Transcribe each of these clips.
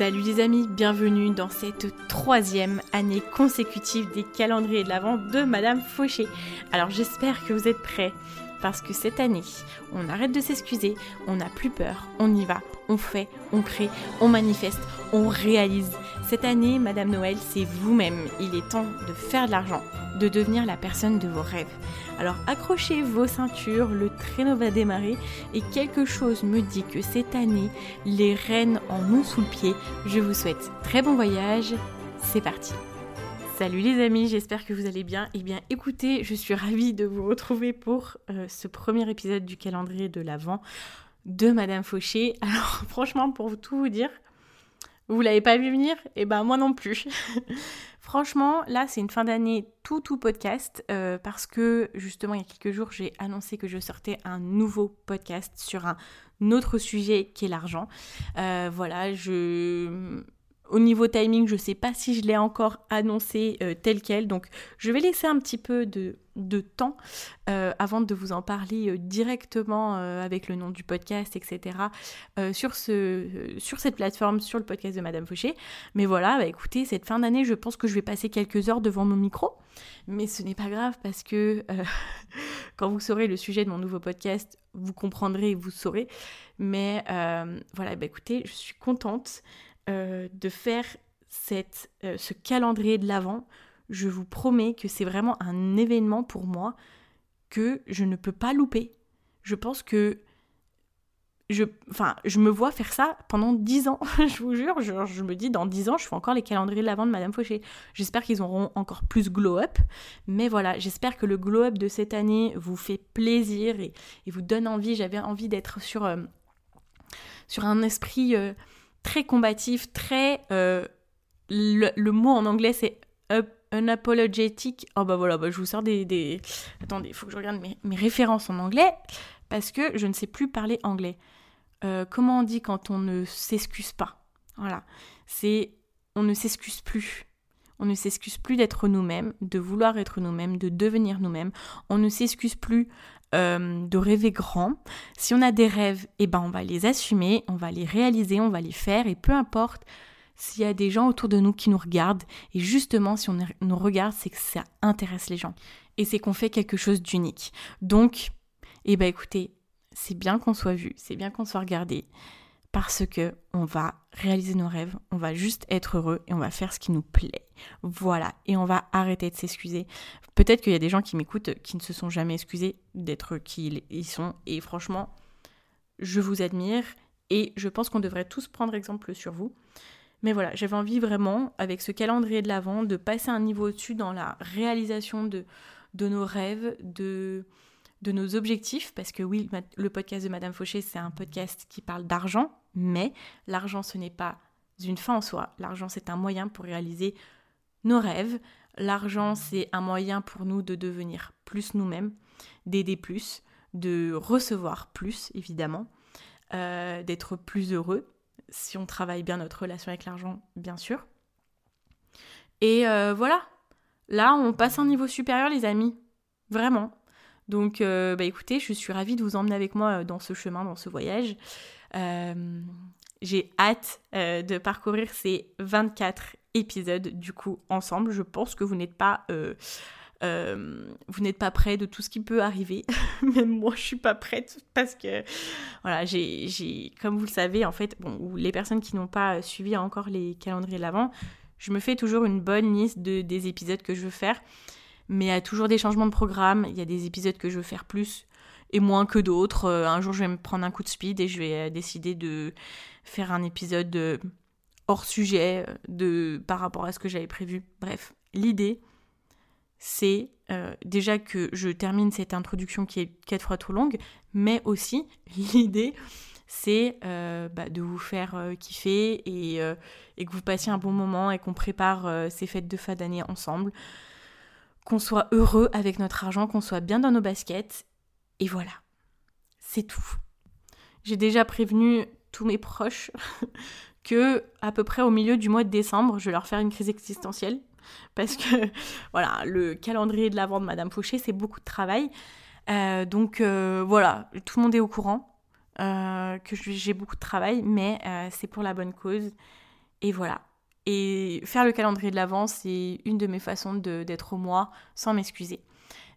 Salut les amis, bienvenue dans cette troisième année consécutive des calendriers de l'Avent de Madame Fauché. Alors j'espère que vous êtes prêts parce que cette année, on arrête de s'excuser, on n'a plus peur, on y va, on fait, on crée, on manifeste, on réalise. Cette année, Madame Noël, c'est vous-même. Il est temps de faire de l'argent, de devenir la personne de vos rêves. Alors accrochez vos ceintures, le traîneau va démarrer et quelque chose me dit que cette année, les reines en ont sous le pied. Je vous souhaite très bon voyage. C'est parti. Salut les amis, j'espère que vous allez bien. Eh bien écoutez, je suis ravie de vous retrouver pour euh, ce premier épisode du calendrier de l'Avent de Madame Fauché. Alors franchement, pour tout vous dire, vous l'avez pas vu venir? Eh ben moi non plus. Franchement, là c'est une fin d'année tout tout podcast euh, parce que justement il y a quelques jours j'ai annoncé que je sortais un nouveau podcast sur un autre sujet qui est l'argent. Euh, voilà, je au niveau timing, je ne sais pas si je l'ai encore annoncé euh, tel quel, donc je vais laisser un petit peu de, temps euh, avant de vous en parler euh, directement avec le nom du podcast, etc. sur, ce, sur cette plateforme, sur le podcast de Madame Fauché. Mais voilà, bah, écoutez, cette fin d'année, je pense que je vais passer quelques heures devant mon micro, mais ce n'est pas grave parce que quand vous saurez le sujet de mon nouveau podcast, vous comprendrez et vous saurez. Mais voilà, bah, écoutez, je suis contente. Euh, de faire euh, ce calendrier de l'Avent, je vous promets que c'est vraiment un événement pour moi que je ne peux pas louper. Je pense que je, enfin, je me vois faire ça pendant 10 ans, je vous jure. Je, me dis, dans 10 ans, je fais encore les calendriers de l'Avent de Madame Fauché. J'espère qu'ils auront encore plus glow-up. Mais voilà, j'espère que le glow-up de cette année vous fait plaisir et, vous donne envie. J'avais envie d'être sur, euh, sur un esprit très combatif, très... Euh, le, mot en anglais c'est unapologetic. Oh bah voilà, bah je vous sors des... Attendez, il faut que je regarde mes, mes, références en anglais parce que je ne sais plus parler anglais. Euh, comment on dit quand on ne s'excuse pas? Voilà, c'est on ne s'excuse plus. On ne s'excuse plus d'être nous-mêmes, de vouloir être nous-mêmes, de devenir nous-mêmes. On ne s'excuse plus euh, de rêver grand. Si on a des rêves, eh ben on va les assumer, on va les réaliser, on va les faire, et peu importe s'il y a des gens autour de nous qui nous regardent, et justement si on nous regarde, c'est que ça intéresse les gens, et c'est qu'on fait quelque chose d'unique. Donc, eh ben écoutez, c'est bien qu'on soit vu, c'est bien qu'on soit regardé, parce que on va réaliser nos rêves, on va juste être heureux et on va faire ce qui nous plaît. Voilà, et on va arrêter de s'excuser. Peut-être qu'il y a des gens qui m'écoutent qui ne se sont jamais excusés d'être qui ils sont et franchement, je vous admire et je pense qu'on devrait tous prendre exemple sur vous. Mais voilà, j'avais envie vraiment, avec ce calendrier de l'Avent, de passer un niveau au-dessus dans la réalisation de, de nos rêves, de, de nos objectifs, parce que oui, le podcast de Madame Fauché, c'est un podcast qui parle d'argent, mais l'argent, ce n'est pas une fin en soi. L'argent, c'est un moyen pour réaliser nos rêves. L'argent, c'est un moyen pour nous de devenir plus nous-mêmes, d'aider plus, de recevoir plus, évidemment, euh, d'être plus heureux, si on travaille bien notre relation avec l'argent, bien sûr. Et euh, voilà, là, on passe un niveau supérieur, les amis. Vraiment. Donc, euh, bah écoutez, je suis ravie de vous emmener avec moi euh, dans ce chemin, dans ce voyage. Euh, j'ai hâte de parcourir ces 24 épisodes du coup ensemble. Je pense que vous n'êtes pas vous n'êtes pas prêt de tout ce qui peut arriver. Même moi, je suis pas prête parce que, voilà, j'ai, comme vous le savez, en fait, bon, les personnes qui n'ont pas suivi encore les calendriers de l'avant, je me fais toujours une bonne liste de, des épisodes que je veux faire mais il y a toujours des changements de programme. Il y a des épisodes que je veux faire plus et moins que d'autres. Euh, un jour, je vais me prendre un coup de speed et je vais euh, décider de faire un épisode euh, hors sujet de, par rapport à ce que j'avais prévu. Bref, l'idée, c'est déjà que je termine cette introduction qui est quatre fois trop longue, mais aussi l'idée, c'est bah, de vous faire kiffer et, et, que vous passiez un bon moment et qu'on prépare ces fêtes de fin d'année ensemble, qu'on soit heureux avec notre argent, qu'on soit bien dans nos baskets, et voilà, c'est tout. J'ai déjà prévenu tous mes proches que à peu près au milieu du mois de décembre, je vais leur faire une crise existentielle parce que voilà, le calendrier de l'avant de Madame Fauché, c'est beaucoup de travail. Euh, donc euh, voilà, tout le monde est au courant euh, que j'ai beaucoup de travail, mais c'est pour la bonne cause. Et voilà. Et faire le calendrier de l'avant, c'est une de mes façons d'être moi sans m'excuser.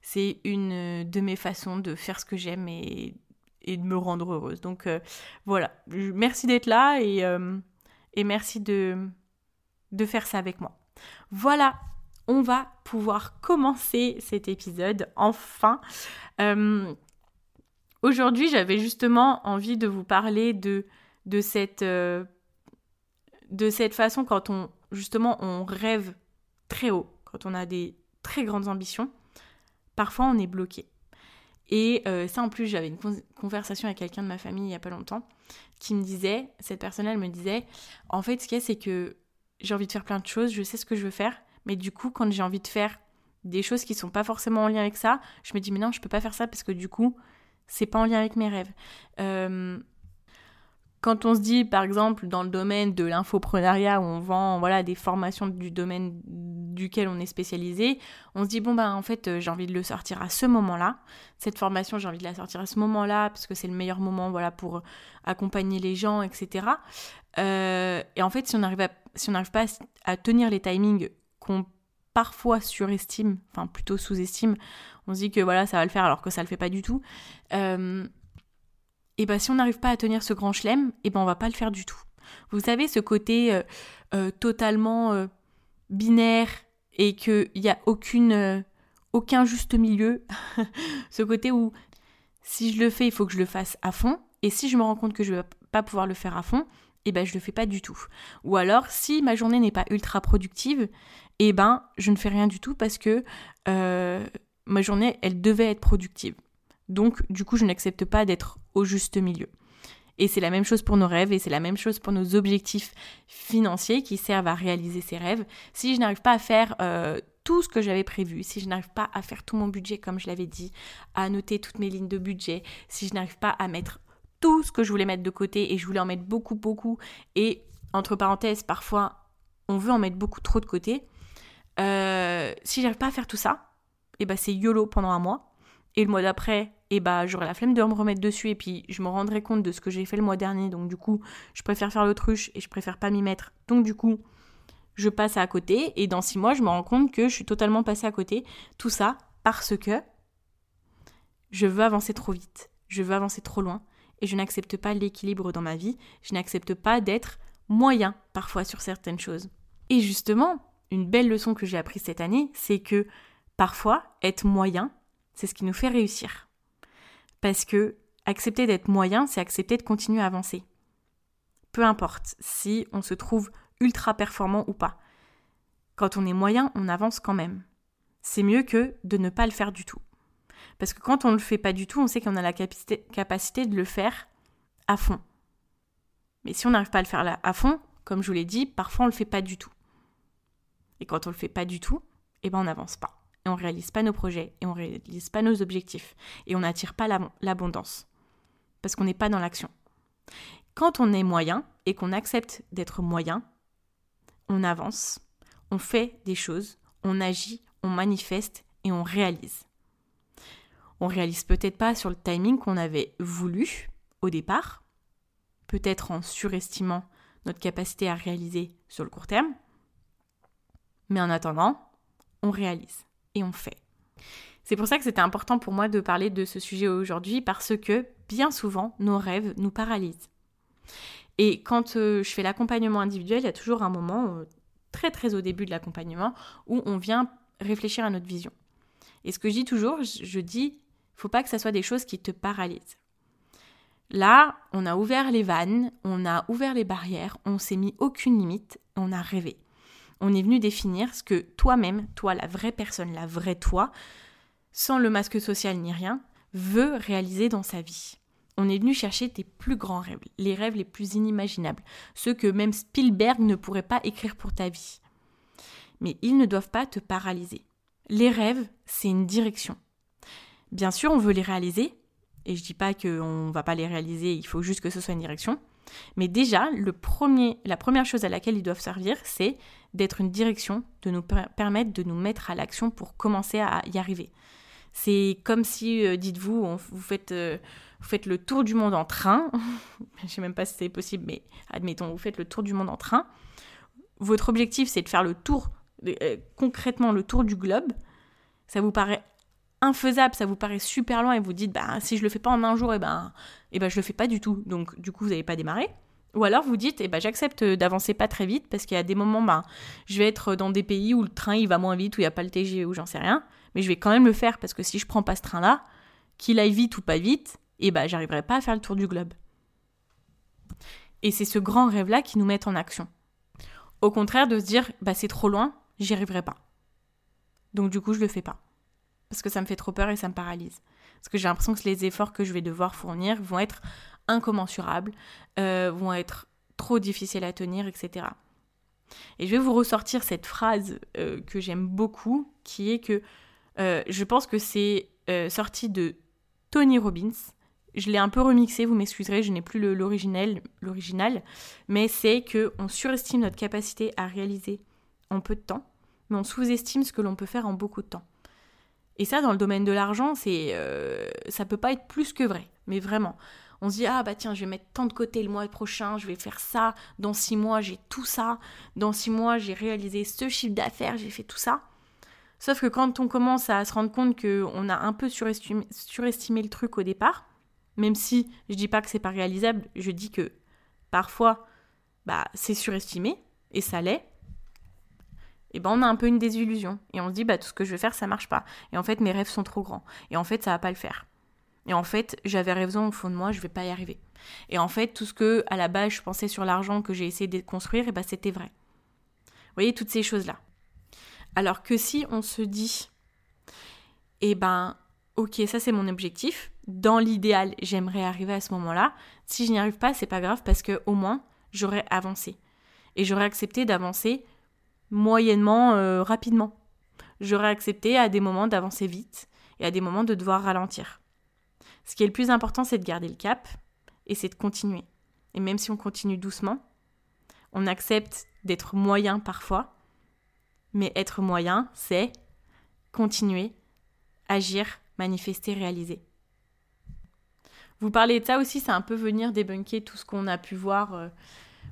C'est une de mes façons de faire ce que j'aime et, de me rendre heureuse. Donc voilà, merci d'être là et, et merci de, de faire ça avec moi. Voilà, on va pouvoir commencer cet épisode enfin. Euh, aujourd'hui, j'avais justement envie de vous parler de, de, cette, euh, de cette façon quand on justement on rêve très haut, quand on a des très grandes ambitions, parfois on est bloqué. Et euh, ça en plus, j'avais une conversation avec quelqu'un de ma famille il n'y a pas longtemps qui me disait, cette personne elle me disait, en fait ce qu'il y a c'est que j'ai envie de faire plein de choses, je sais ce que je veux faire, mais du coup, quand j'ai envie de faire des choses qui sont pas forcément en lien avec ça, je me dis mais non, je peux pas faire ça parce que du coup, c'est pas en lien avec mes rêves. Euh, quand on se dit, par exemple, dans le domaine de l'infoprenariat, où on vend voilà, des formations du domaine duquel on est spécialisé, on se dit, bon, ben en fait, euh, j'ai envie de le sortir à ce moment-là. Cette formation, j'ai envie de la sortir à ce moment-là, parce que c'est le meilleur moment voilà, pour accompagner les gens, etc. Euh, et en fait, si on n'arrive pas à tenir les timings qu'on parfois surestime, enfin plutôt sous-estime, on se dit que voilà, ça va le faire alors que ça le fait pas du tout. Euh, et ben si on n'arrive pas à tenir ce grand chelem, et ben on va pas le faire du tout. Vous savez ce côté euh, euh, totalement euh, binaire et qu'il n'y a aucune, aucun juste milieu. ce côté où si je le fais, il faut que je le fasse à fond. Et si je me rends compte que je ne vais pas pouvoir le faire à fond, et ben je le fais pas du tout. Ou alors si ma journée n'est pas ultra productive, et ben je ne fais rien du tout parce que ma journée elle devait être productive. Donc, du coup, je n'accepte pas d'être au juste milieu. Et c'est la même chose pour nos rêves et c'est la même chose pour nos objectifs financiers qui servent à réaliser ces rêves. Si je n'arrive pas à faire euh, tout ce que j'avais prévu, si je n'arrive pas à faire tout mon budget comme je l'avais dit, à noter toutes mes lignes de budget, si je n'arrive pas à mettre tout ce que je voulais mettre de côté et je voulais en mettre beaucoup, beaucoup, et entre parenthèses, parfois on veut en mettre beaucoup trop de côté, euh, si j'arrive pas à faire tout ça, et eh ben c'est YOLO pendant un mois et le mois d'après, et bah, j'aurai la flemme de me remettre dessus et puis je me rendrai compte de ce que j'ai fait le mois dernier. Donc du coup, je préfère faire l'autruche et je préfère pas m'y mettre. Donc du coup, je passe à côté et dans six mois, je me rends compte que je suis totalement passée à côté. Tout ça parce que je veux avancer trop vite, je veux avancer trop loin et je n'accepte pas l'équilibre dans ma vie. Je n'accepte pas d'être moyen parfois sur certaines choses. Et justement, une belle leçon que j'ai apprise cette année, c'est que parfois, être moyen, c'est ce qui nous fait réussir. Parce que accepter d'être moyen, c'est accepter de continuer à avancer. Peu importe si on se trouve ultra performant ou pas. Quand on est moyen, on avance quand même. C'est mieux que de ne pas le faire du tout. Parce que quand on ne le fait pas du tout, on sait qu'on a la capacité, de le faire à fond. Mais si on n'arrive pas à le faire à fond, comme je vous l'ai dit, parfois on ne le fait pas du tout. Et quand on ne le fait pas du tout, eh ben on n'avance pas et on réalise pas nos projets et on réalise pas nos objectifs et on n'attire pas l'abondance parce qu'on n'est pas dans l'action. Quand on est moyen et qu'on accepte d'être moyen, on avance, on fait des choses, on agit, on manifeste et on réalise. On réalise peut-être pas sur le timing qu'on avait voulu au départ, peut-être en surestimant notre capacité à réaliser sur le court terme, mais en attendant, on réalise et on fait. C'est pour ça que c'était important pour moi de parler de ce sujet aujourd'hui parce que bien souvent nos rêves nous paralysent. Et quand euh, je fais l'accompagnement individuel, il y a toujours un moment euh, très très au début de l'accompagnement où on vient réfléchir à notre vision. Et ce que je dis toujours, je, dis, faut pas que ça soit des choses qui te paralysent. Là, on a ouvert les vannes, on a ouvert les barrières, on s'est mis aucune limite, on a rêvé on est venu définir ce que toi-même, toi, la vraie personne, la vraie toi, sans le masque social ni rien, veut réaliser dans sa vie. On est venu chercher tes plus grands rêves, les rêves les plus inimaginables, ceux que même Spielberg ne pourrait pas écrire pour ta vie. Mais ils ne doivent pas te paralyser. Les rêves, c'est une direction. Bien sûr, on veut les réaliser, et je dis pas qu'on va pas les réaliser, il faut juste que ce soit une direction. Mais déjà, le premier, la première chose à laquelle ils doivent servir, c'est d'être une direction, de nous permettre de nous mettre à l'action pour commencer à y arriver. C'est comme si, euh, dites-vous, vous faites, euh, vous faites le tour du monde en train. je sais même pas si c'est possible, mais admettons, vous faites le tour du monde en train. Votre objectif, c'est de faire le tour, euh, concrètement le tour du globe. Ça vous paraît infaisable, ça vous paraît super loin et vous dites, bah, si je le fais pas en un jour, et eh ben, eh ben, je le fais pas du tout. Donc, du coup, vous n'avez pas démarré. Ou alors vous dites, eh ben, j'accepte d'avancer pas très vite parce qu'il y a des moments, ben, je vais être dans des pays où le train il va moins vite, où il n'y a pas le TG, ou j'en sais rien. Mais je vais quand même le faire parce que si je prends pas ce train-là, qu'il aille vite ou pas vite, eh ben, j'arriverai pas à faire le tour du globe. Et c'est ce grand rêve-là qui nous met en action. Au contraire de se dire, bah, c'est trop loin, j'y arriverai pas. Donc du coup, je le fais pas parce que ça me fait trop peur et ça me paralyse. Parce que j'ai l'impression que les efforts que je vais devoir fournir vont être incommensurables, euh, vont être trop difficiles à tenir, etc. Et je vais vous ressortir cette phrase euh, que j'aime beaucoup, qui est que euh, je pense que c'est sorti de Tony Robbins. Je l'ai un peu remixé, vous m'excuserez, je n'ai plus l'original, mais c'est que on surestime notre capacité à réaliser en peu de temps, mais on sous-estime ce que l'on peut faire en beaucoup de temps. Et ça, dans le domaine de l'argent, c'est, euh, ça peut pas être plus que vrai, mais vraiment. On se dit, ah bah tiens, je vais mettre tant de côté le mois prochain, je vais faire ça, dans six mois j'ai tout ça, dans six mois j'ai réalisé ce chiffre d'affaires, j'ai fait tout ça. Sauf que quand on commence à se rendre compte qu'on a un peu surestimé, surestimé le truc au départ, même si je dis pas que c'est pas réalisable, je dis que parfois bah, c'est surestimé, et ça l'est, et ben on a un peu une désillusion. Et on se dit, bah tout ce que je veux faire, ça marche pas. Et en fait, mes rêves sont trop grands. Et en fait, ça va pas le faire. Et en fait, j'avais raison au fond de moi, je vais pas y arriver. Et en fait, tout ce que, à la base, je pensais sur l'argent que j'ai essayé de construire, et ben c'était vrai. Vous voyez, toutes ces choses-là. Alors que si on se dit, eh ben, ok, ça c'est mon objectif. Dans l'idéal, j'aimerais arriver à ce moment-là. Si je n'y arrive pas, c'est pas grave parce que au moins, j'aurais avancé. Et j'aurais accepté d'avancer moyennement euh, rapidement. J'aurais accepté à des moments d'avancer vite et à des moments de devoir ralentir. Ce qui est le plus important, c'est de garder le cap et c'est de continuer. Et même si on continue doucement, on accepte d'être moyen parfois, mais être moyen, c'est continuer, agir, manifester, réaliser. Vous parlez de ça aussi, c'est un peu venir débunker tout ce qu'on a pu voir euh,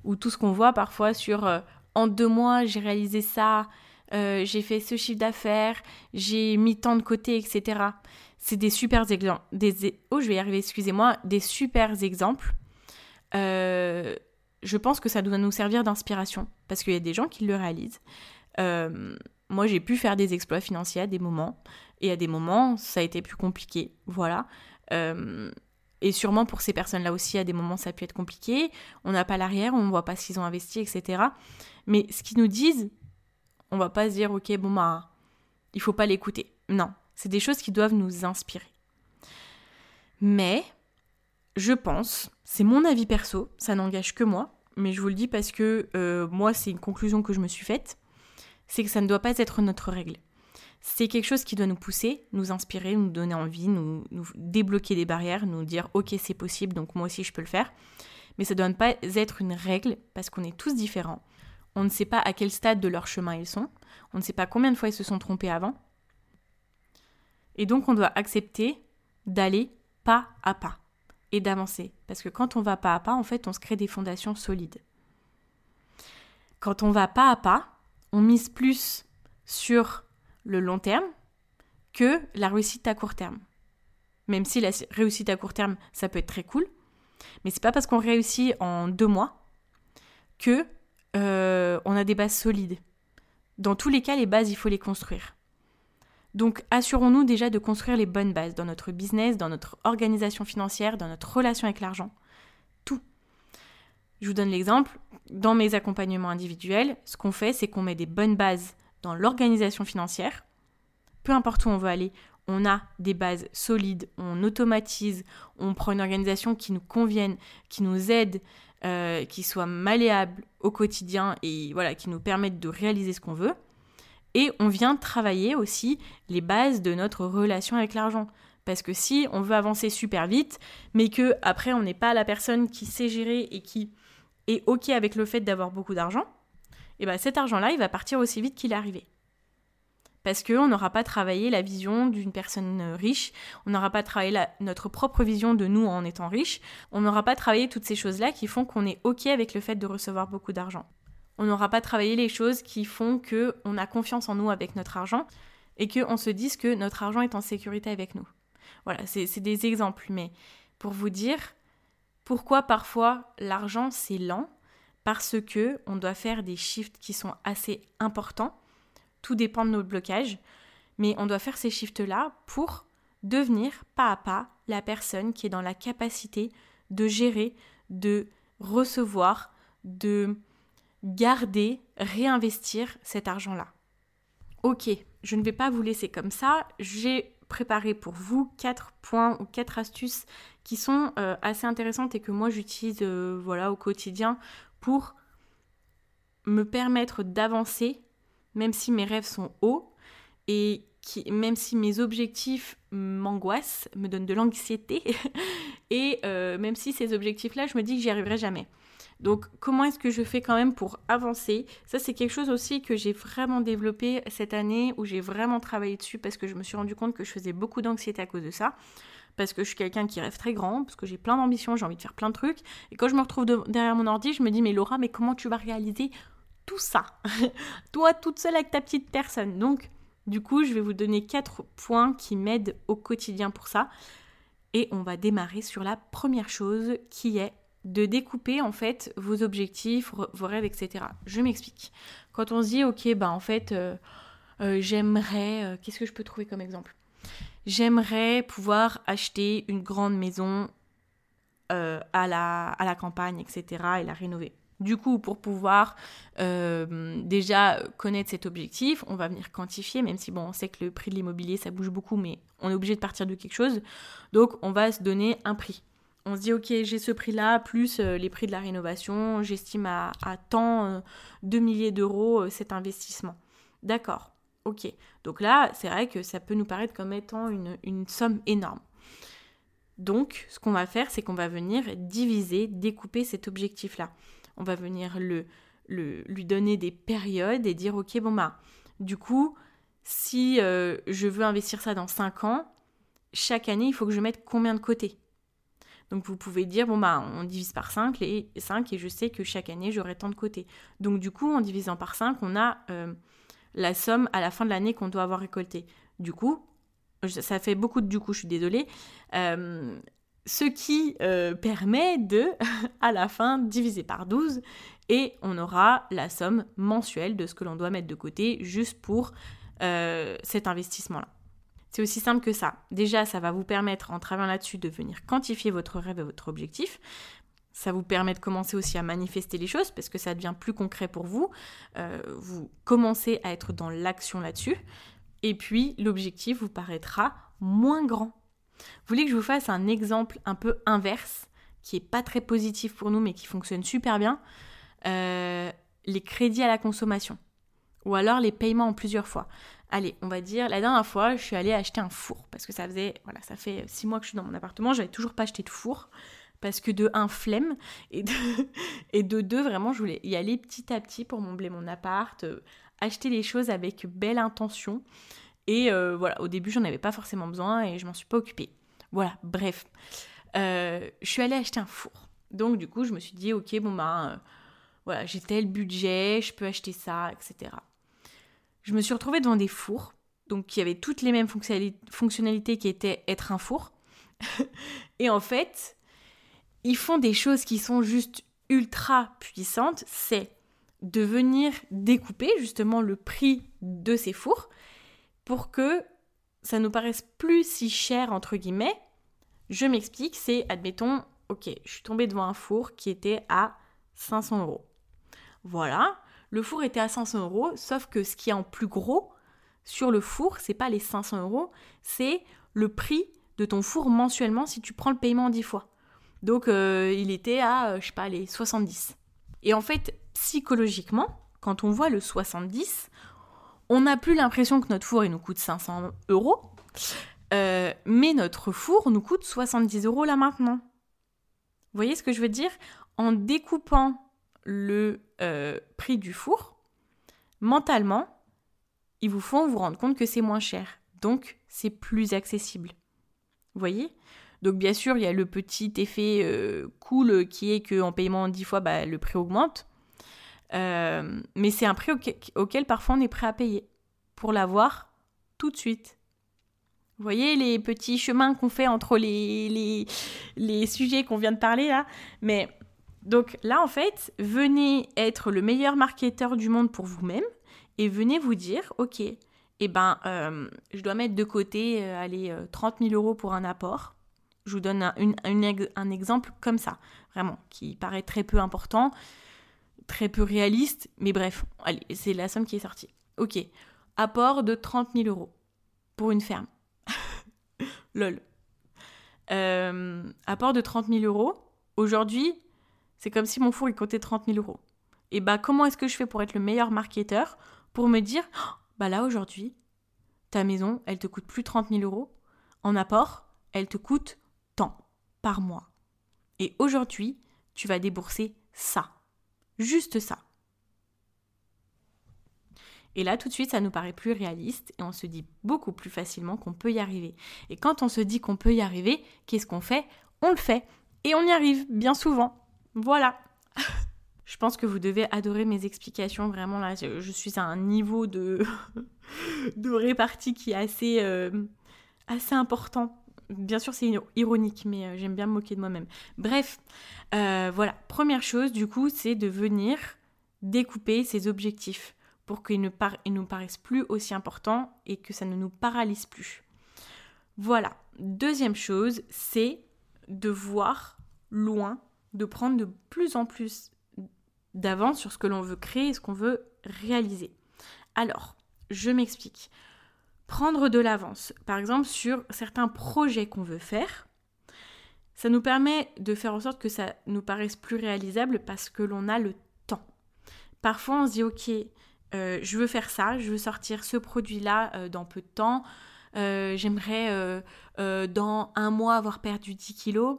ou tout ce qu'on voit parfois sur euh, en deux mois, j'ai réalisé ça, euh, j'ai fait ce chiffre d'affaires, j'ai mis tant de côté, etc. C'est des super exemples. Des, oh, je vais y arriver, excusez-moi. Des super exemples. Euh, je pense que ça doit nous servir d'inspiration parce qu'il y a des gens qui le réalisent. Euh, moi, j'ai pu faire des exploits financiers à des moments et à des moments, ça a été plus compliqué. Voilà. Et sûrement pour ces personnes-là aussi, à des moments, ça a pu être compliqué. On n'a pas l'arrière, on ne voit pas ce qu'ils ont investi, etc. Mais ce qu'ils nous disent, on va pas se dire, ok, bon, bah, il faut pas l'écouter. Non, c'est des choses qui doivent nous inspirer. Mais, je pense, c'est mon avis perso, ça n'engage que moi, mais je vous le dis parce que euh, moi, c'est une conclusion que je me suis faite, c'est que ça ne doit pas être notre règle. C'est quelque chose qui doit nous pousser, nous inspirer, nous donner envie, nous, débloquer des barrières, nous dire ok c'est possible, donc moi aussi je peux le faire. Mais ça ne doit pas être une règle parce qu'on est tous différents. On ne sait pas à quel stade de leur chemin ils sont. On ne sait pas combien de fois ils se sont trompés avant. Et donc on doit accepter d'aller pas à pas et d'avancer. Parce que quand on va pas à pas, en fait, on se crée des fondations solides. Quand on va pas à pas, on mise plus sur le long terme que la réussite à court terme. Même si la réussite à court terme, ça peut être très cool, mais c'est pas parce qu'on réussit en deux mois que euh, on a des bases solides. Dans tous les cas, les bases, il faut les construire. Donc assurons-nous déjà de construire les bonnes bases dans notre business, dans notre organisation financière, dans notre relation avec l'argent. Tout. Je vous donne l'exemple. Dans mes accompagnements individuels, ce qu'on fait, c'est qu'on met des bonnes bases dans l'organisation financière. Peu importe où on veut aller, on a des bases solides, on automatise, on prend une organisation qui nous convienne, qui nous aide, euh, qui soit malléable au quotidien et voilà, qui nous permette de réaliser ce qu'on veut. Et on vient travailler aussi les bases de notre relation avec l'argent. Parce que si on veut avancer super vite, mais que après on n'est pas la personne qui sait gérer et qui est ok avec le fait d'avoir beaucoup d'argent, et eh ben cet argent-là, il va partir aussi vite qu'il est arrivé parce qu'on n'aura pas travaillé la vision d'une personne riche, on n'aura pas travaillé notre propre vision de nous en étant riche, on n'aura pas travaillé toutes ces choses-là qui font qu'on est OK avec le fait de recevoir beaucoup d'argent. On n'aura pas travaillé les choses qui font que on a confiance en nous avec notre argent et qu'on se dise que notre argent est en sécurité avec nous. Voilà, c'est des exemples, mais pour vous dire pourquoi parfois l'argent c'est lent, parce que on doit faire des shifts qui sont assez importants tout dépend de nos blocages, mais on doit faire ces shifts-là pour devenir pas à pas la personne qui est dans la capacité de gérer, de recevoir, de garder, réinvestir cet argent-là. Ok, je ne vais pas vous laisser comme ça. J'ai préparé pour vous quatre points ou quatre astuces qui sont euh, assez intéressantes et que moi j'utilise euh, voilà au quotidien pour me permettre d'avancer même si mes rêves sont hauts et même si mes objectifs m'angoissent, me donnent de l'anxiété, et euh, même si ces objectifs-là, je me dis que j'y arriverai jamais. Donc comment est-ce que je fais quand même pour avancer? Ça c'est quelque chose aussi que j'ai vraiment développé cette année, où j'ai vraiment travaillé dessus parce que je me suis rendu compte que je faisais beaucoup d'anxiété à cause de ça. Parce que je suis quelqu'un qui rêve très grand, parce que j'ai plein d'ambitions, j'ai envie de faire plein de trucs. Et quand je me retrouve derrière mon ordi, je me dis, mais Laura, mais comment tu vas réaliser ça. Toi toute seule avec ta petite personne. Donc, du coup, je vais vous donner quatre points qui m'aident au quotidien pour ça. Et on va démarrer sur la première chose qui est de découper en fait vos objectifs, vos rêves, etc. Je m'explique. Quand on se dit, ok, bah en fait, euh, euh, j'aimerais, euh, qu'est-ce que je peux trouver comme exemple? J'aimerais pouvoir acheter une grande maison à, la, à la campagne, etc. et la rénover. Du coup, pour pouvoir euh, déjà connaître cet objectif, on va venir quantifier, même si bon, on sait que le prix de l'immobilier, ça bouge beaucoup, mais on est obligé de partir de quelque chose. Donc, on va se donner un prix. On se dit, ok, j'ai ce prix-là, plus euh, les prix de la rénovation, j'estime à, tant euh, de milliers d'euros cet investissement. D'accord, ok. Donc là, c'est vrai que ça peut nous paraître comme étant une somme énorme. Donc, ce qu'on va faire, c'est qu'on va venir diviser, découper cet objectif-là on va venir le, lui donner des périodes et dire ok bon bah du coup si euh, je veux investir ça dans 5 ans, chaque année il faut que je mette combien de côté. Donc vous pouvez dire bon bah on divise par 5 et 5 et je sais que chaque année j'aurai tant de côté. Donc du coup en divisant par 5 on a euh, la somme à la fin de l'année qu'on doit avoir récoltée. Du coup ça fait beaucoup de du coup je suis désolée. Euh, ce qui euh, permet de, à la fin, diviser par 12 et on aura la somme mensuelle de ce que l'on doit mettre de côté juste pour euh, cet investissement-là. C'est aussi simple que ça. Déjà, ça va vous permettre, en travaillant là-dessus, de venir quantifier votre rêve et votre objectif. Ça vous permet de commencer aussi à manifester les choses parce que ça devient plus concret pour vous. Euh, vous commencez à être dans l'action là-dessus. Et puis, l'objectif vous paraîtra moins grand vous voulez que je vous fasse un exemple un peu inverse, qui est pas très positif pour nous, mais qui fonctionne super bien euh, Les crédits à la consommation. Ou alors les paiements en plusieurs fois. Allez, on va dire, la dernière fois, je suis allée acheter un four. Parce que ça faisait, voilà, ça fait six mois que je suis dans mon appartement, j'avais toujours pas acheté de four. Parce que de un, flemme, et de, et de deux, vraiment, je voulais y aller petit à petit pour meubler mon appart, euh, acheter les choses avec belle intention. Et euh, voilà, au début, j'en avais pas forcément besoin et je m'en suis pas occupée. Voilà, bref. Euh, je suis allée acheter un four. Donc, du coup, je me suis dit, ok, bon, ben, euh, voilà, j'ai tel budget, je peux acheter ça, etc. Je me suis retrouvée devant des fours, donc qui avaient toutes les mêmes fonctionnalités qui étaient être un four. et en fait, ils font des choses qui sont juste ultra puissantes. C'est de venir découper justement le prix de ces fours pour que ça nous paraisse plus si cher, entre guillemets, je m'explique, c'est, admettons, ok, je suis tombée devant un four qui était à 500 euros. Voilà, le four était à 500 euros, sauf que ce qui est en plus gros, sur le four, c'est pas les 500 euros, c'est le prix de ton four mensuellement si tu prends le paiement en 10 fois. Donc euh, il était à, je sais pas, les 70. Et en fait, psychologiquement, quand on voit le 70, on n'a plus l'impression que notre four il nous coûte 500 euros, euh, mais notre four nous coûte 70 euros là maintenant. Vous voyez ce que je veux dire? En découpant le euh, prix du four, mentalement, ils vous font vous rendre compte que c'est moins cher. Donc, c'est plus accessible. Vous voyez? Donc, bien sûr, il y a le petit effet euh, cool qui est qu'en paiement 10 fois, bah, le prix augmente. Euh, mais c'est un prix auquel, parfois on est prêt à payer pour l'avoir tout de suite. Vous voyez les petits chemins qu'on fait entre les, les, sujets qu'on vient de parler là? Mais donc là, en fait, venez être le meilleur marketeur du monde pour vous-même et venez vous dire, ok, eh ben, euh, je dois mettre de côté, euh, allez, 30 000 euros pour un apport. Je vous donne un exemple comme ça, vraiment, qui paraît très peu important, très peu réaliste, mais bref, allez, c'est la somme qui est sortie. Ok, apport de 30 000 euros pour une ferme. Lol. Euh, apport de 30 000 euros. Aujourd'hui, c'est comme si mon four il coûtait 30 000 euros. Et bah comment est-ce que je fais pour être le meilleur marketeur pour me dire oh, bah là aujourd'hui ta maison elle te coûte plus 30 000 euros en apport elle te coûte tant par mois. Et aujourd'hui tu vas débourser ça, juste ça. Et là, tout de suite, ça nous paraît plus réaliste et on se dit beaucoup plus facilement qu'on peut y arriver. Et quand on se dit qu'on peut y arriver, qu'est-ce qu'on fait? On le fait. Et on y arrive bien souvent. Voilà. je pense que vous devez adorer mes explications. Vraiment, là, je, suis à un niveau de, de répartie qui est assez, euh, assez important. Bien sûr, c'est ironique, mais euh, j'aime bien me moquer de moi-même. Bref, euh, voilà. Première chose, du coup, c'est de venir découper ses objectifs pour qu'ils ne nous paraissent plus aussi importants et que ça ne nous paralyse plus. Voilà. Deuxième chose, c'est de voir loin de prendre de plus en plus d'avance sur ce que l'on veut créer et ce qu'on veut réaliser. Alors, je m'explique. Prendre de l'avance, par exemple, sur certains projets qu'on veut faire, ça nous permet de faire en sorte que ça nous paraisse plus réalisable parce que l'on a le temps. Parfois, on se dit, ok, euh, je veux faire ça, je veux sortir ce produit-là euh, dans peu de temps, euh, j'aimerais dans un mois avoir perdu 10 kilos,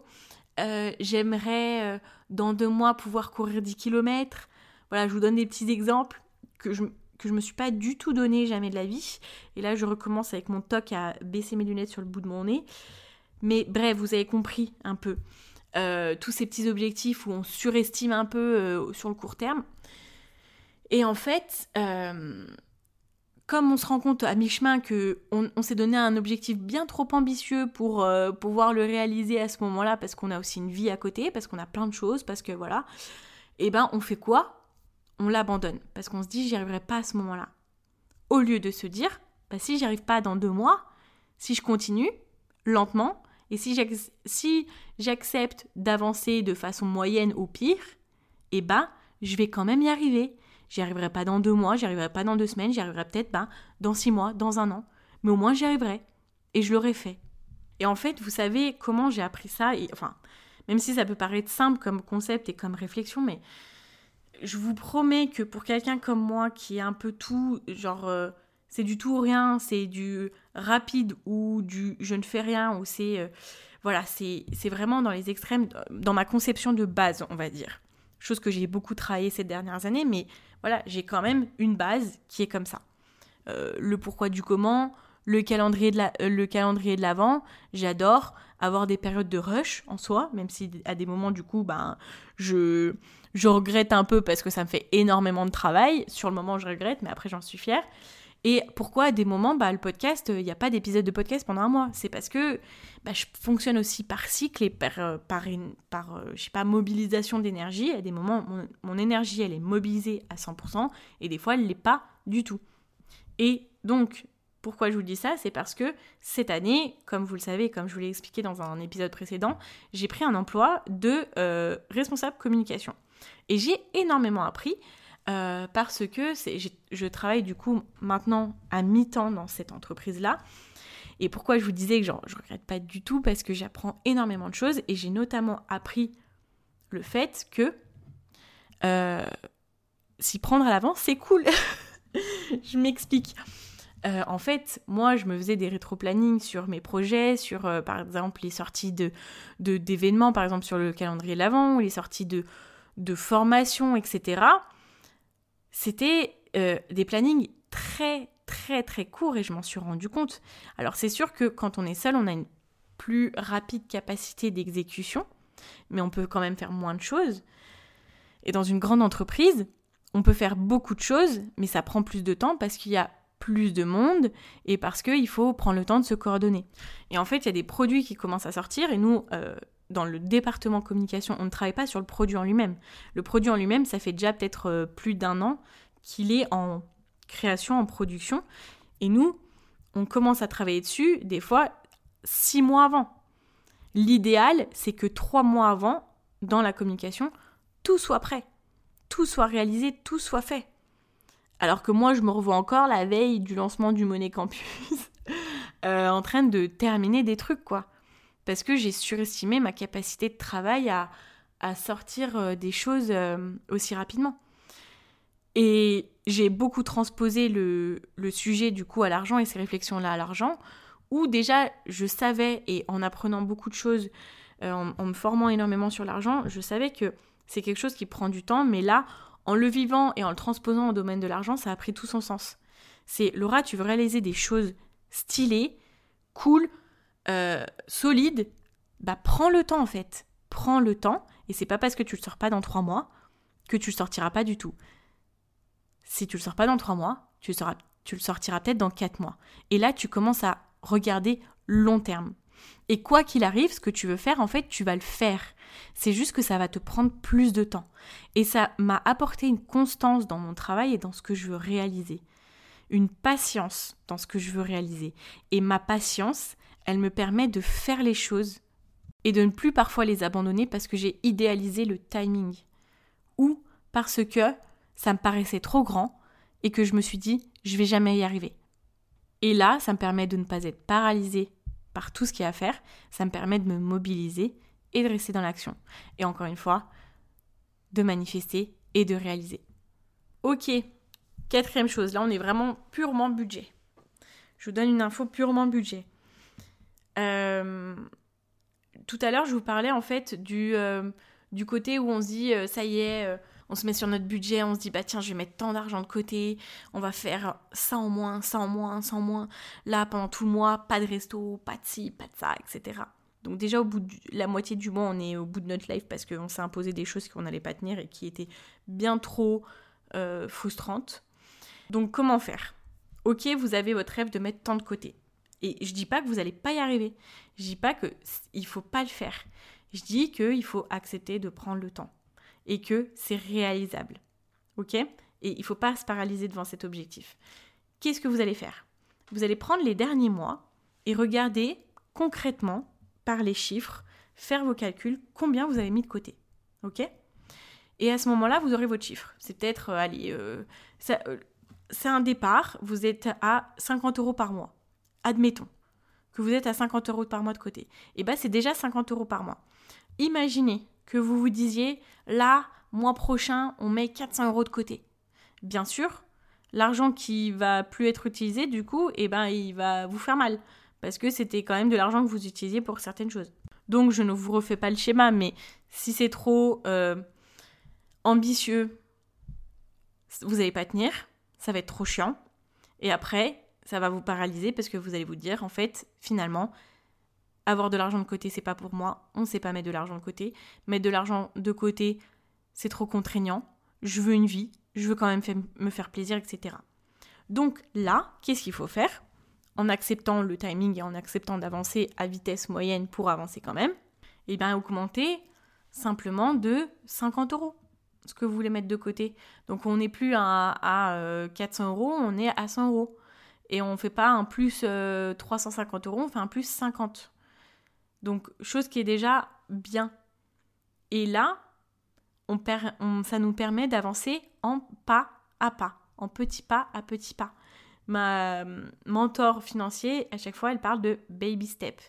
j'aimerais dans deux mois pouvoir courir 10 km. Voilà, je vous donne des petits exemples que je que je me suis pas du tout donné jamais de la vie. Et là, je recommence avec mon toc à baisser mes lunettes sur le bout de mon nez. Mais bref, vous avez compris un peu euh, tous ces petits objectifs où on surestime un peu sur le court terme. Et en fait, comme on se rend compte à mi-chemin que on, s'est donné un objectif bien trop ambitieux pour euh, pouvoir le réaliser à ce moment-là, parce qu'on a aussi une vie à côté, parce qu'on a plein de choses, parce que voilà, et eh ben on fait quoi? On l'abandonne, parce qu'on se dit j'y arriverai pas à ce moment-là. Au lieu de se dire, bah, si j'y arrive pas dans deux mois, si je continue lentement, et si j'accepte d'avancer de façon moyenne au pire, eh ben je vais quand même y arriver J'y arriverai pas dans deux mois, j'y arriverai pas dans deux semaines, j'y arriverai peut-être pas dans six mois, dans un an. Mais au moins j'y arriverai. Et je l'aurai fait. Et en fait, vous savez comment j'ai appris ça et, Enfin, même si ça peut paraître simple comme concept et comme réflexion, mais je vous promets que pour quelqu'un comme moi qui est un peu tout, genre, euh, c'est du tout ou rien, c'est du rapide ou du je ne fais rien, ou c'est. Euh, voilà, c'est vraiment dans les extrêmes, dans ma conception de base, on va dire. Chose que j'ai beaucoup travaillé ces dernières années, mais voilà, j'ai quand même une base qui est comme ça. Euh, le pourquoi du comment, le calendrier de la, euh, le calendrier de l'avant, j'adore avoir des périodes de rush en soi, même si à des moments du coup, ben je je regrette un peu parce que ça me fait énormément de travail. Sur le moment, je regrette, mais après, j'en suis fière. Et pourquoi à des moments, bah, le podcast, il n'y a pas d'épisode de podcast pendant un mois? C'est parce que bah, je fonctionne aussi par cycle et par, euh, par, par euh, je sais pas, mobilisation d'énergie. À des moments, mon, énergie, elle est mobilisée à 100% et des fois, elle ne l'est pas du tout. Et donc, pourquoi je vous dis ça C'est parce que cette année, comme vous le savez, comme je vous l'ai expliqué dans un épisode précédent, j'ai pris un emploi de euh, responsable communication. Et j'ai énormément appris euh, parce que je travaille du coup maintenant à mi-temps dans cette entreprise-là. Et pourquoi je vous disais que genre, je regrette pas du tout parce que j'apprends énormément de choses et j'ai notamment appris le fait que euh, s'y prendre à l'avance, c'est cool. je m'explique. Euh, en fait, moi, je me faisais des rétro-plannings sur mes projets, sur, euh, par exemple, les sorties de, d'événements, par exemple, sur le calendrier de l'Avent, les sorties de, de formations, etc. C'était euh, des plannings très, très, très courts, et je m'en suis rendu compte. Alors, c'est sûr que quand on est seul, on a une plus rapide capacité d'exécution, mais on peut quand même faire moins de choses. Et dans une grande entreprise, on peut faire beaucoup de choses, mais ça prend plus de temps parce qu'il y a plus de monde et parce qu'il faut prendre le temps de se coordonner. Et en fait, il y a des produits qui commencent à sortir et nous, euh, dans le département communication, on ne travaille pas sur le produit en lui-même. Le produit en lui-même, ça fait déjà peut-être euh, plus d'un an qu'il est en création, en production. Et nous, on commence à travailler dessus des fois six mois avant. L'idéal, c'est que trois mois avant, dans la communication, tout soit prêt, tout soit réalisé, tout soit fait. Alors que moi, je me revois encore la veille du lancement du Monnaie Campus, euh, en train de terminer des trucs, quoi. Parce que j'ai surestimé ma capacité de travail à, sortir euh, des choses euh, aussi rapidement. Et j'ai beaucoup transposé le, sujet du coup à l'argent et ces réflexions-là à l'argent, où déjà je savais, et en apprenant beaucoup de choses, en me formant énormément sur l'argent, je savais que c'est quelque chose qui prend du temps, mais là, en le vivant et en le transposant au domaine de l'argent, ça a pris tout son sens. C'est Laura, tu veux réaliser des choses stylées, cool, euh, solides, bah prends le temps en fait. Prends le temps, et c'est pas parce que tu le sors pas dans trois mois que tu le sortiras pas du tout. Si tu le sors pas dans trois mois, tu tu le sortiras peut-être dans quatre mois. Et là, tu commences à regarder long terme. Et quoi qu'il arrive, ce que tu veux faire, en fait, tu vas le faire. C'est juste que ça va te prendre plus de temps. Et ça m'a apporté une constance dans mon travail et dans ce que je veux réaliser. Une patience dans ce que je veux réaliser. Et ma patience, elle me permet de faire les choses et de ne plus parfois les abandonner parce que j'ai idéalisé le timing. Ou parce que ça me paraissait trop grand et que je me suis dit, je vais jamais y arriver. Et là, ça me permet de ne pas être paralysée par tout ce qu'il y a à faire, ça me permet de me mobiliser et de rester dans l'action. Et encore une fois, de manifester et de réaliser. Ok, quatrième chose, là on est vraiment purement budget. Je vous donne une info purement budget. Euh, tout à l'heure, je vous parlais en fait du, euh, du côté où on se dit, euh, ça y est, on se met sur notre budget, on se dit bah tiens, je vais mettre tant d'argent de côté, on va faire ça en moins, ça en moins, ça en moins. Là, pendant tout le mois, pas de resto, pas de ci, pas de ça, etc. Donc déjà au bout de la moitié du mois, on est au bout de notre life parce qu'on s'est imposé des choses qu'on n'allait pas tenir et qui étaient bien trop euh, frustrantes. Donc comment faire? Ok, vous avez votre rêve de mettre tant de côté. Et je dis pas que vous n'allez pas y arriver. Je dis pas que il faut pas le faire. Je dis qu'il faut accepter de prendre le temps et que c'est réalisable. Ok? Et il ne faut pas se paralyser devant cet objectif. Qu'est-ce que vous allez faire? Vous allez prendre les derniers mois et regarder concrètement, par les chiffres, faire vos calculs, combien vous avez mis de côté. Ok? Et à ce moment-là, vous aurez votre chiffre. C'est peut-être, euh, allez, euh, euh, c'est un départ, vous êtes à 50 euros par mois. Admettons que vous êtes à 50 euros par mois de côté. Et eh bien, c'est déjà 50 euros par mois. Imaginez que vous vous disiez, là, mois prochain, on met 400 euros de côté. Bien sûr, l'argent qui va plus être utilisé, du coup, eh ben, il va vous faire mal. Parce que c'était quand même de l'argent que vous utilisiez pour certaines choses. Donc, je ne vous refais pas le schéma, mais si c'est trop euh, ambitieux, vous n'allez pas tenir, ça va être trop chiant. Et après, ça va vous paralyser parce que vous allez vous dire, en fait, finalement, avoir de l'argent de côté, c'est pas pour moi. On ne sait pas mettre de l'argent de côté. Mettre de l'argent de côté, c'est trop contraignant. Je veux une vie. Je veux quand même me faire plaisir, etc. Donc là, qu'est-ce qu'il faut faire? En acceptant le timing et en acceptant d'avancer à vitesse moyenne pour avancer quand même, eh bien augmenter simplement de 50 euros ce que vous voulez mettre de côté. Donc on n'est plus à, 400 euros, on est à 100 euros. Et on ne fait pas un plus 350 euh, euros, on fait un plus 50. Donc, chose qui est déjà bien. Et là, ça nous permet d'avancer en pas à pas, en petit pas à petit pas. Ma euh, mentor financier, à chaque fois, elle parle de baby step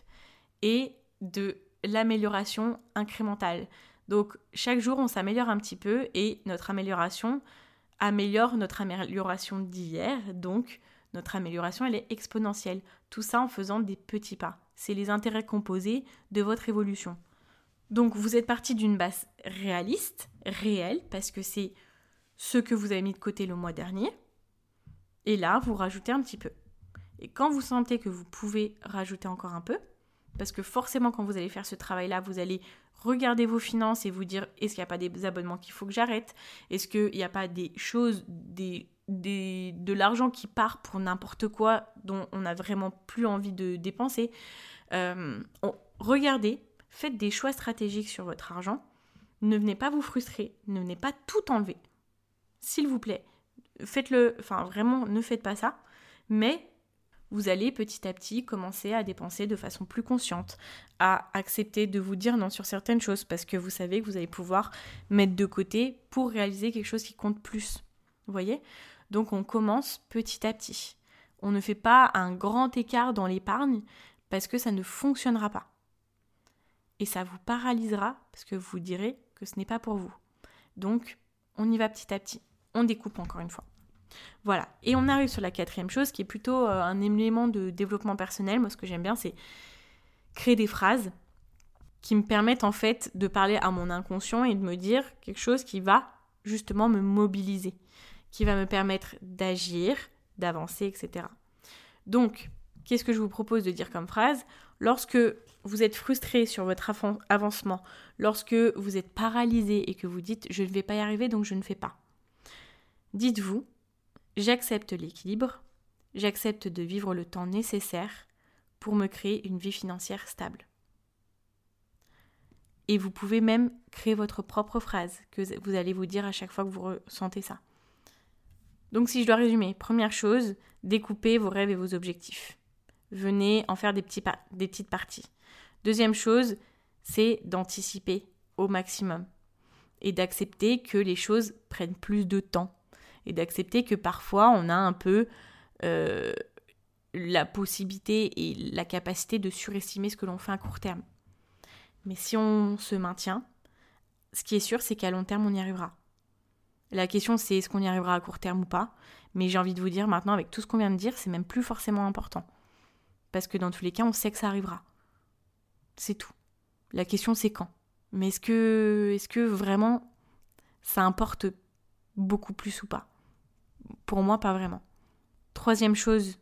et de l'amélioration incrémentale. Donc chaque jour, on s'améliore un petit peu et notre amélioration améliore notre amélioration d'hier. Donc notre amélioration, elle est exponentielle. Tout ça en faisant des petits pas. C'est les intérêts composés de votre évolution. Donc vous êtes parti d'une base réaliste, réelle, parce que c'est ce que vous avez mis de côté le mois dernier. Et là, vous rajoutez un petit peu. Et quand vous sentez que vous pouvez rajouter encore un peu, parce que forcément quand vous allez faire ce travail-là, vous allez regarder vos finances et vous dire est-ce qu'il n'y a pas des abonnements qu'il faut que j'arrête? Est-ce qu'il n'y a pas des choses, des, de l'argent qui part pour n'importe quoi dont on n'a vraiment plus envie de dépenser euh, Regardez, faites des choix stratégiques sur votre argent. Ne venez pas vous frustrer, ne venez pas tout enlever. S'il vous plaît, faites-le, enfin vraiment, ne faites pas ça, mais vous allez petit à petit commencer à dépenser de façon plus consciente, à accepter de vous dire non sur certaines choses parce que vous savez que vous allez pouvoir mettre de côté pour réaliser quelque chose qui compte plus. Vous voyez? Donc on commence petit à petit. On ne fait pas un grand écart dans l'épargne parce que ça ne fonctionnera pas. Et ça vous paralysera parce que vous direz que ce n'est pas pour vous. Donc on y va petit à petit. On découpe encore une fois. Voilà. Et on arrive sur la quatrième chose qui est plutôt euh, un élément de développement personnel. Moi, ce que j'aime bien, c'est créer des phrases qui me permettent en fait de parler à mon inconscient et de me dire quelque chose qui va justement me mobiliser, qui va me permettre d'agir, d'avancer, etc. Donc, qu'est-ce que je vous propose de dire comme phrase? Lorsque vous êtes frustré sur votre avancement, lorsque vous êtes paralysé et que vous dites je ne vais pas y arriver donc je ne fais pas, dites-vous J'accepte l'équilibre, j'accepte de vivre le temps nécessaire pour me créer une vie financière stable. Et vous pouvez même créer votre propre phrase que vous allez vous dire à chaque fois que vous ressentez ça. Donc si je dois résumer, première chose, découpez vos rêves et vos objectifs. Venez en faire des, petites parties. Deuxième chose, c'est d'anticiper au maximum et d'accepter que les choses prennent plus de temps et d'accepter que parfois on a un peu euh, la possibilité et la capacité de surestimer ce que l'on fait à court terme. Mais si on se maintient, ce qui est sûr, c'est qu'à long terme, on y arrivera. La question, c'est est-ce qu'on y arrivera à court terme ou pas? Mais j'ai envie de vous dire maintenant, avec tout ce qu'on vient de dire, c'est même plus forcément important. Parce que dans tous les cas, on sait que ça arrivera. C'est tout. La question, c'est quand. Mais est-ce que, est-ce que vraiment ça importe beaucoup plus ou pas? Pour moi, pas vraiment. Troisième chose,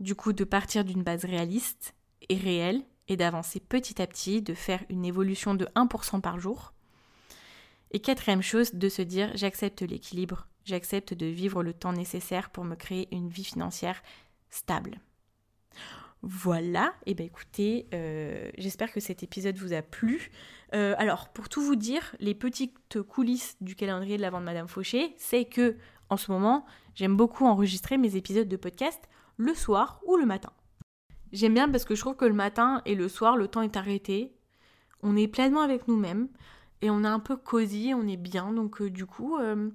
du coup, de partir d'une base réaliste et réelle et d'avancer petit à petit, de faire une évolution de 1% par jour. Et quatrième chose, de se dire j'accepte l'équilibre, j'accepte de vivre le temps nécessaire pour me créer une vie financière stable. Voilà, et eh bien écoutez, euh, j'espère que cet épisode vous a plu. Euh, alors, pour tout vous dire, les petites coulisses du calendrier de la vente Madame Fauché, c'est que en ce moment, j'aime beaucoup enregistrer mes épisodes de podcast le soir ou le matin. J'aime bien parce que je trouve que le matin et le soir, le temps est arrêté. On est pleinement avec nous-mêmes et on est un peu cosy, on est bien. Donc euh, du coup, euh,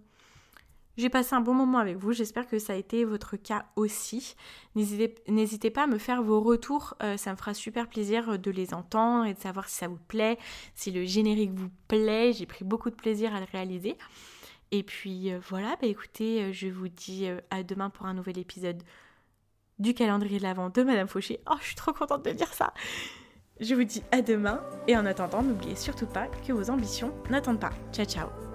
j'ai passé un bon moment avec vous. J'espère que ça a été votre cas aussi. N'hésitez pas à me faire vos retours. Euh, ça me fera super plaisir de les entendre et de savoir si ça vous plaît, si le générique vous plaît. J'ai pris beaucoup de plaisir à le réaliser. Et puis voilà, bah écoutez, je vous dis à demain pour un nouvel épisode du calendrier de l'Avent de Madame Fauché. Oh, je suis trop contente de dire ça. Je vous dis à demain et en attendant, n'oubliez surtout pas que vos ambitions n'attendent pas. Ciao ciao